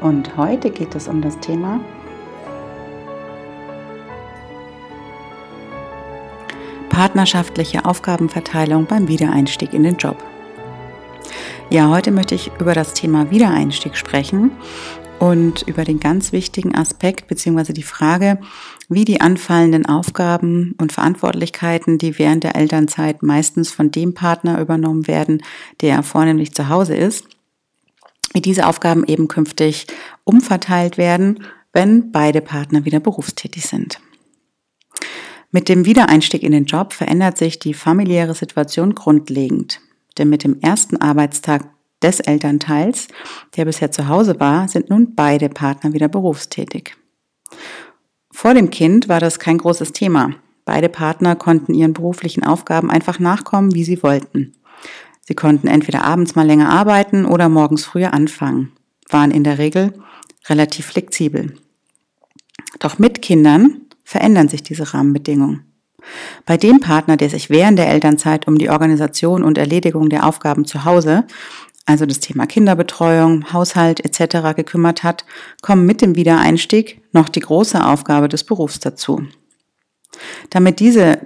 Und heute geht es um das Thema partnerschaftliche Aufgabenverteilung beim Wiedereinstieg in den Job. Ja, heute möchte ich über das Thema Wiedereinstieg sprechen und über den ganz wichtigen Aspekt bzw. die Frage, wie die anfallenden Aufgaben und Verantwortlichkeiten, die während der Elternzeit meistens von dem Partner übernommen werden, der vornehmlich zu Hause ist, wie diese Aufgaben eben künftig umverteilt werden, wenn beide Partner wieder berufstätig sind. Mit dem Wiedereinstieg in den Job verändert sich die familiäre Situation grundlegend. Denn mit dem ersten Arbeitstag des Elternteils, der bisher zu Hause war, sind nun beide Partner wieder berufstätig. Vor dem Kind war das kein großes Thema. Beide Partner konnten ihren beruflichen Aufgaben einfach nachkommen, wie sie wollten. Sie konnten entweder abends mal länger arbeiten oder morgens früher anfangen, waren in der Regel relativ flexibel. Doch mit Kindern verändern sich diese Rahmenbedingungen. Bei dem Partner, der sich während der Elternzeit um die Organisation und Erledigung der Aufgaben zu Hause, also das Thema Kinderbetreuung, Haushalt etc. gekümmert hat, kommen mit dem Wiedereinstieg noch die große Aufgabe des Berufs dazu. Damit diese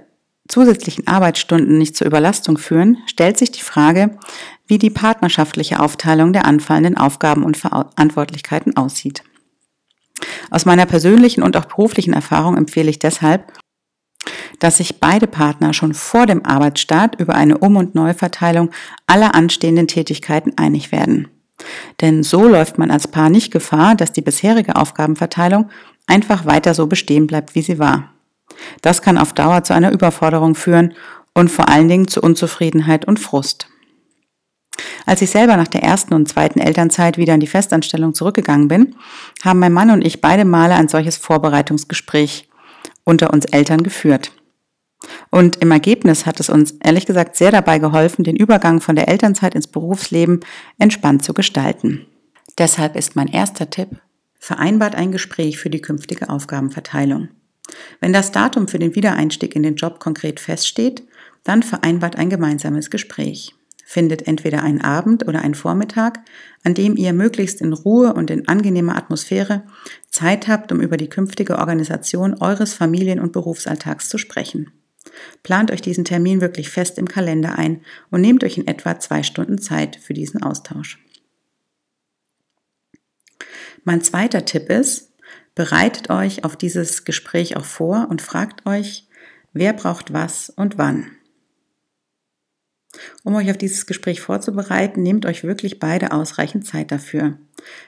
zusätzlichen Arbeitsstunden nicht zur Überlastung führen, stellt sich die Frage, wie die partnerschaftliche Aufteilung der anfallenden Aufgaben und Verantwortlichkeiten aussieht. Aus meiner persönlichen und auch beruflichen Erfahrung empfehle ich deshalb, dass sich beide Partner schon vor dem Arbeitsstart über eine Um- und Neuverteilung aller anstehenden Tätigkeiten einig werden. Denn so läuft man als Paar nicht Gefahr, dass die bisherige Aufgabenverteilung einfach weiter so bestehen bleibt, wie sie war. Das kann auf Dauer zu einer Überforderung führen und vor allen Dingen zu Unzufriedenheit und Frust. Als ich selber nach der ersten und zweiten Elternzeit wieder in die Festanstellung zurückgegangen bin, haben mein Mann und ich beide Male ein solches Vorbereitungsgespräch unter uns Eltern geführt. Und im Ergebnis hat es uns ehrlich gesagt sehr dabei geholfen, den Übergang von der Elternzeit ins Berufsleben entspannt zu gestalten. Deshalb ist mein erster Tipp, vereinbart ein Gespräch für die künftige Aufgabenverteilung. Wenn das Datum für den Wiedereinstieg in den Job konkret feststeht, dann vereinbart ein gemeinsames Gespräch. Findet entweder einen Abend oder einen Vormittag, an dem ihr möglichst in Ruhe und in angenehmer Atmosphäre Zeit habt, um über die künftige Organisation eures Familien- und Berufsalltags zu sprechen. Plant euch diesen Termin wirklich fest im Kalender ein und nehmt euch in etwa zwei Stunden Zeit für diesen Austausch. Mein zweiter Tipp ist, Bereitet euch auf dieses Gespräch auch vor und fragt euch, wer braucht was und wann. Um euch auf dieses Gespräch vorzubereiten, nehmt euch wirklich beide ausreichend Zeit dafür.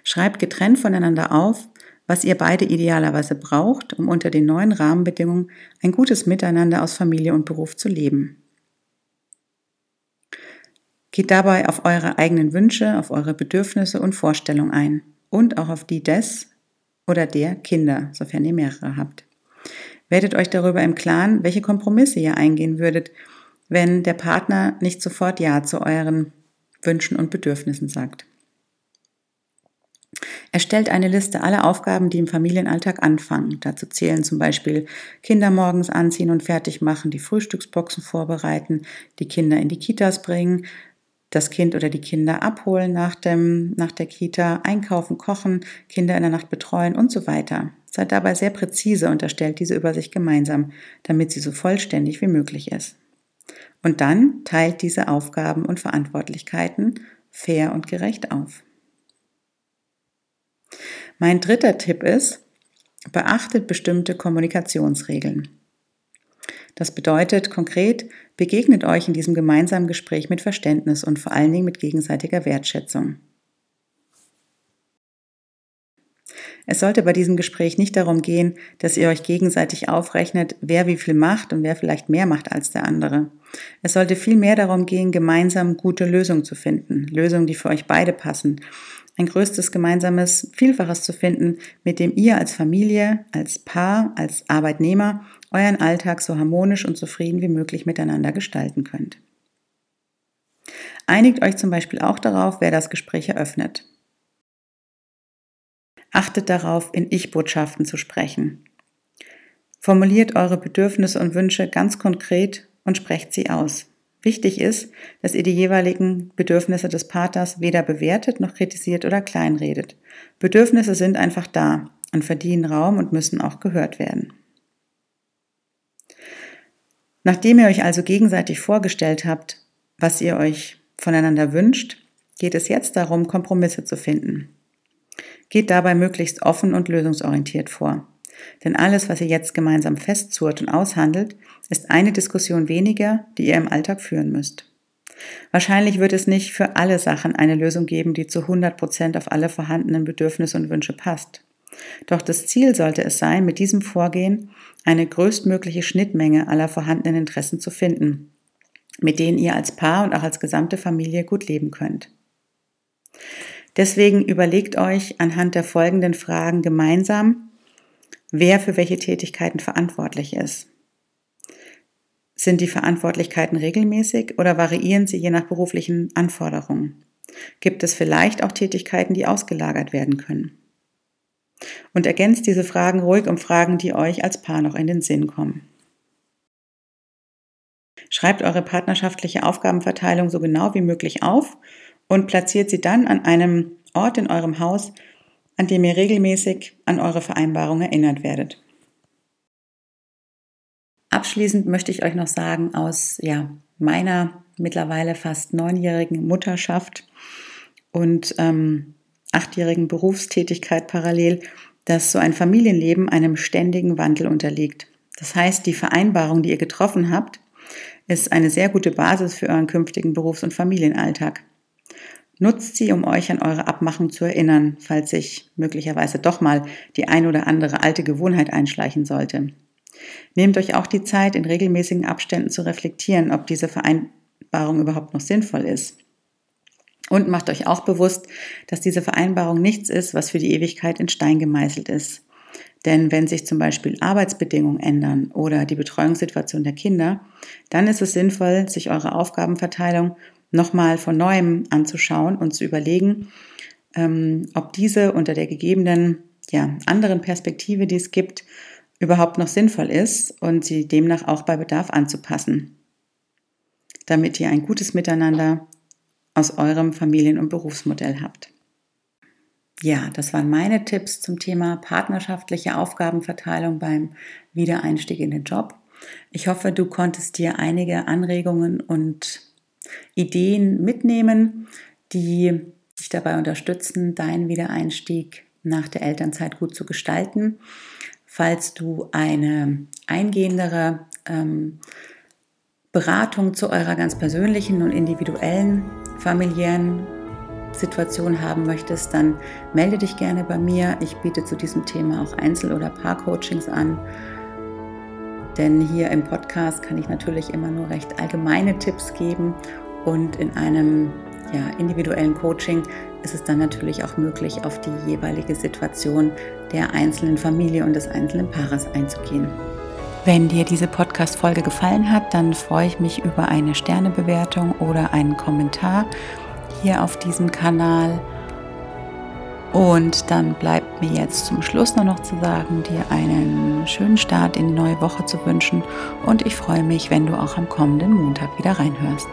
Schreibt getrennt voneinander auf, was ihr beide idealerweise braucht, um unter den neuen Rahmenbedingungen ein gutes Miteinander aus Familie und Beruf zu leben. Geht dabei auf eure eigenen Wünsche, auf eure Bedürfnisse und Vorstellungen ein und auch auf die des, oder der Kinder, sofern ihr mehrere habt. Werdet euch darüber im Klaren, welche Kompromisse ihr eingehen würdet, wenn der Partner nicht sofort Ja zu euren Wünschen und Bedürfnissen sagt. Erstellt eine Liste aller Aufgaben, die im Familienalltag anfangen. Dazu zählen zum Beispiel Kinder morgens anziehen und fertig machen, die Frühstücksboxen vorbereiten, die Kinder in die Kitas bringen, das Kind oder die Kinder abholen nach, dem, nach der Kita, einkaufen, kochen, Kinder in der Nacht betreuen und so weiter. Seid dabei sehr präzise und erstellt diese Übersicht gemeinsam, damit sie so vollständig wie möglich ist. Und dann teilt diese Aufgaben und Verantwortlichkeiten fair und gerecht auf. Mein dritter Tipp ist, beachtet bestimmte Kommunikationsregeln. Das bedeutet konkret, begegnet euch in diesem gemeinsamen Gespräch mit Verständnis und vor allen Dingen mit gegenseitiger Wertschätzung. Es sollte bei diesem Gespräch nicht darum gehen, dass ihr euch gegenseitig aufrechnet, wer wie viel macht und wer vielleicht mehr macht als der andere. Es sollte vielmehr darum gehen, gemeinsam gute Lösungen zu finden, Lösungen, die für euch beide passen. Ein größtes gemeinsames Vielfaches zu finden, mit dem ihr als Familie, als Paar, als Arbeitnehmer euren Alltag so harmonisch und zufrieden wie möglich miteinander gestalten könnt. Einigt euch zum Beispiel auch darauf, wer das Gespräch eröffnet. Achtet darauf, in Ich-Botschaften zu sprechen. Formuliert eure Bedürfnisse und Wünsche ganz konkret und sprecht sie aus. Wichtig ist, dass ihr die jeweiligen Bedürfnisse des Paters weder bewertet noch kritisiert oder kleinredet. Bedürfnisse sind einfach da und verdienen Raum und müssen auch gehört werden. Nachdem ihr euch also gegenseitig vorgestellt habt, was ihr euch voneinander wünscht, geht es jetzt darum, Kompromisse zu finden. Geht dabei möglichst offen und lösungsorientiert vor. Denn alles, was ihr jetzt gemeinsam festzurrt und aushandelt, ist eine Diskussion weniger, die ihr im Alltag führen müsst. Wahrscheinlich wird es nicht für alle Sachen eine Lösung geben, die zu 100 Prozent auf alle vorhandenen Bedürfnisse und Wünsche passt. Doch das Ziel sollte es sein, mit diesem Vorgehen eine größtmögliche Schnittmenge aller vorhandenen Interessen zu finden, mit denen ihr als Paar und auch als gesamte Familie gut leben könnt. Deswegen überlegt euch anhand der folgenden Fragen gemeinsam, wer für welche Tätigkeiten verantwortlich ist. Sind die Verantwortlichkeiten regelmäßig oder variieren sie je nach beruflichen Anforderungen? Gibt es vielleicht auch Tätigkeiten, die ausgelagert werden können? Und ergänzt diese Fragen ruhig um Fragen, die euch als Paar noch in den Sinn kommen. Schreibt eure partnerschaftliche Aufgabenverteilung so genau wie möglich auf und platziert sie dann an einem Ort in eurem Haus, an dem ihr regelmäßig an eure Vereinbarung erinnert werdet. Abschließend möchte ich euch noch sagen, aus ja, meiner mittlerweile fast neunjährigen Mutterschaft und ähm, achtjährigen Berufstätigkeit parallel, dass so ein Familienleben einem ständigen Wandel unterliegt. Das heißt, die Vereinbarung, die ihr getroffen habt, ist eine sehr gute Basis für euren künftigen Berufs- und Familienalltag. Nutzt sie, um euch an eure Abmachung zu erinnern, falls sich möglicherweise doch mal die ein oder andere alte Gewohnheit einschleichen sollte. Nehmt euch auch die Zeit, in regelmäßigen Abständen zu reflektieren, ob diese Vereinbarung überhaupt noch sinnvoll ist. Und macht euch auch bewusst, dass diese Vereinbarung nichts ist, was für die Ewigkeit in Stein gemeißelt ist. Denn wenn sich zum Beispiel Arbeitsbedingungen ändern oder die Betreuungssituation der Kinder, dann ist es sinnvoll, sich eure Aufgabenverteilung nochmal von neuem anzuschauen und zu überlegen, ähm, ob diese unter der gegebenen ja, anderen Perspektive, die es gibt, überhaupt noch sinnvoll ist und sie demnach auch bei Bedarf anzupassen, damit ihr ein gutes Miteinander aus eurem Familien- und Berufsmodell habt. Ja, das waren meine Tipps zum Thema partnerschaftliche Aufgabenverteilung beim Wiedereinstieg in den Job. Ich hoffe, du konntest dir einige Anregungen und Ideen mitnehmen, die dich dabei unterstützen, deinen Wiedereinstieg nach der Elternzeit gut zu gestalten. Falls du eine eingehendere ähm, Beratung zu eurer ganz persönlichen und individuellen familiären Situation haben möchtest, dann melde dich gerne bei mir. Ich biete zu diesem Thema auch Einzel- oder Paar-Coachings an. Denn hier im Podcast kann ich natürlich immer nur recht allgemeine Tipps geben und in einem ja, individuellen Coaching ist es dann natürlich auch möglich, auf die jeweilige Situation der einzelnen Familie und des einzelnen Paares einzugehen. Wenn dir diese Podcast-Folge gefallen hat, dann freue ich mich über eine Sternebewertung oder einen Kommentar hier auf diesem Kanal. Und dann bleibt mir jetzt zum Schluss nur noch zu sagen, dir einen schönen Start in die neue Woche zu wünschen. Und ich freue mich, wenn du auch am kommenden Montag wieder reinhörst.